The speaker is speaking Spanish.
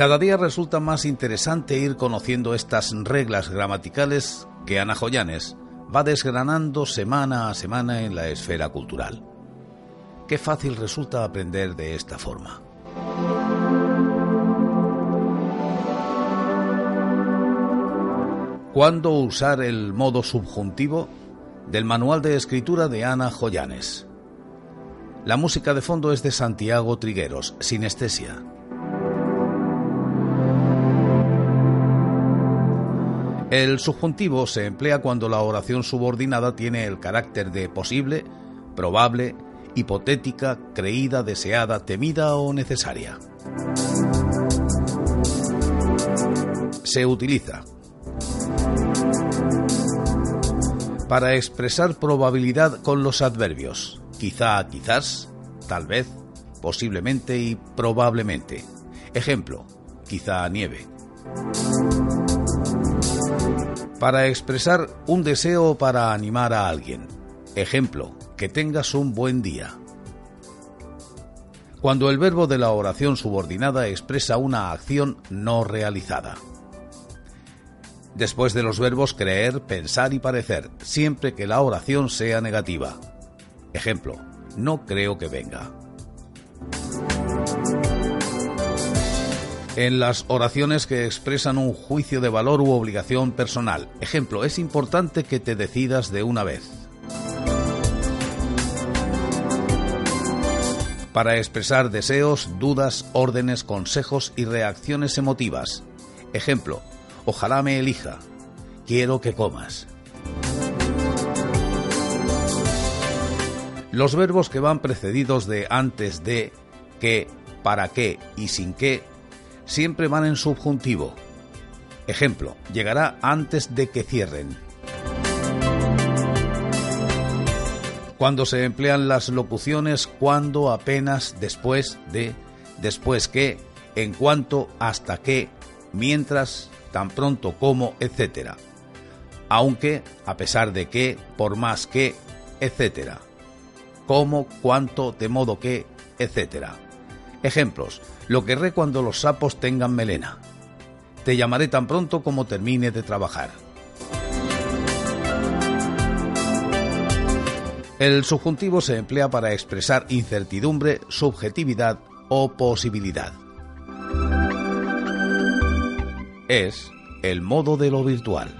Cada día resulta más interesante ir conociendo estas reglas gramaticales que Ana Joyanes va desgranando semana a semana en la esfera cultural. Qué fácil resulta aprender de esta forma. ¿Cuándo usar el modo subjuntivo? Del manual de escritura de Ana Joyanes. La música de fondo es de Santiago Trigueros, Sinestesia. El subjuntivo se emplea cuando la oración subordinada tiene el carácter de posible, probable, hipotética, creída, deseada, temida o necesaria. Se utiliza para expresar probabilidad con los adverbios quizá, quizás, tal vez, posiblemente y probablemente. Ejemplo, quizá nieve para expresar un deseo para animar a alguien. Ejemplo, que tengas un buen día. Cuando el verbo de la oración subordinada expresa una acción no realizada. Después de los verbos creer, pensar y parecer, siempre que la oración sea negativa. Ejemplo, no creo que venga. En las oraciones que expresan un juicio de valor u obligación personal. Ejemplo, es importante que te decidas de una vez. Para expresar deseos, dudas, órdenes, consejos y reacciones emotivas. Ejemplo, ojalá me elija. Quiero que comas. Los verbos que van precedidos de antes de, que, para qué y sin qué siempre van en subjuntivo. Ejemplo, llegará antes de que cierren. Cuando se emplean las locuciones cuando, apenas, después de, después que, en cuanto, hasta que, mientras, tan pronto como, etc. Aunque, a pesar de que, por más que, etc. Como, cuanto, de modo que, etc. Ejemplos. Lo querré cuando los sapos tengan melena. Te llamaré tan pronto como termine de trabajar. El subjuntivo se emplea para expresar incertidumbre, subjetividad o posibilidad. Es el modo de lo virtual.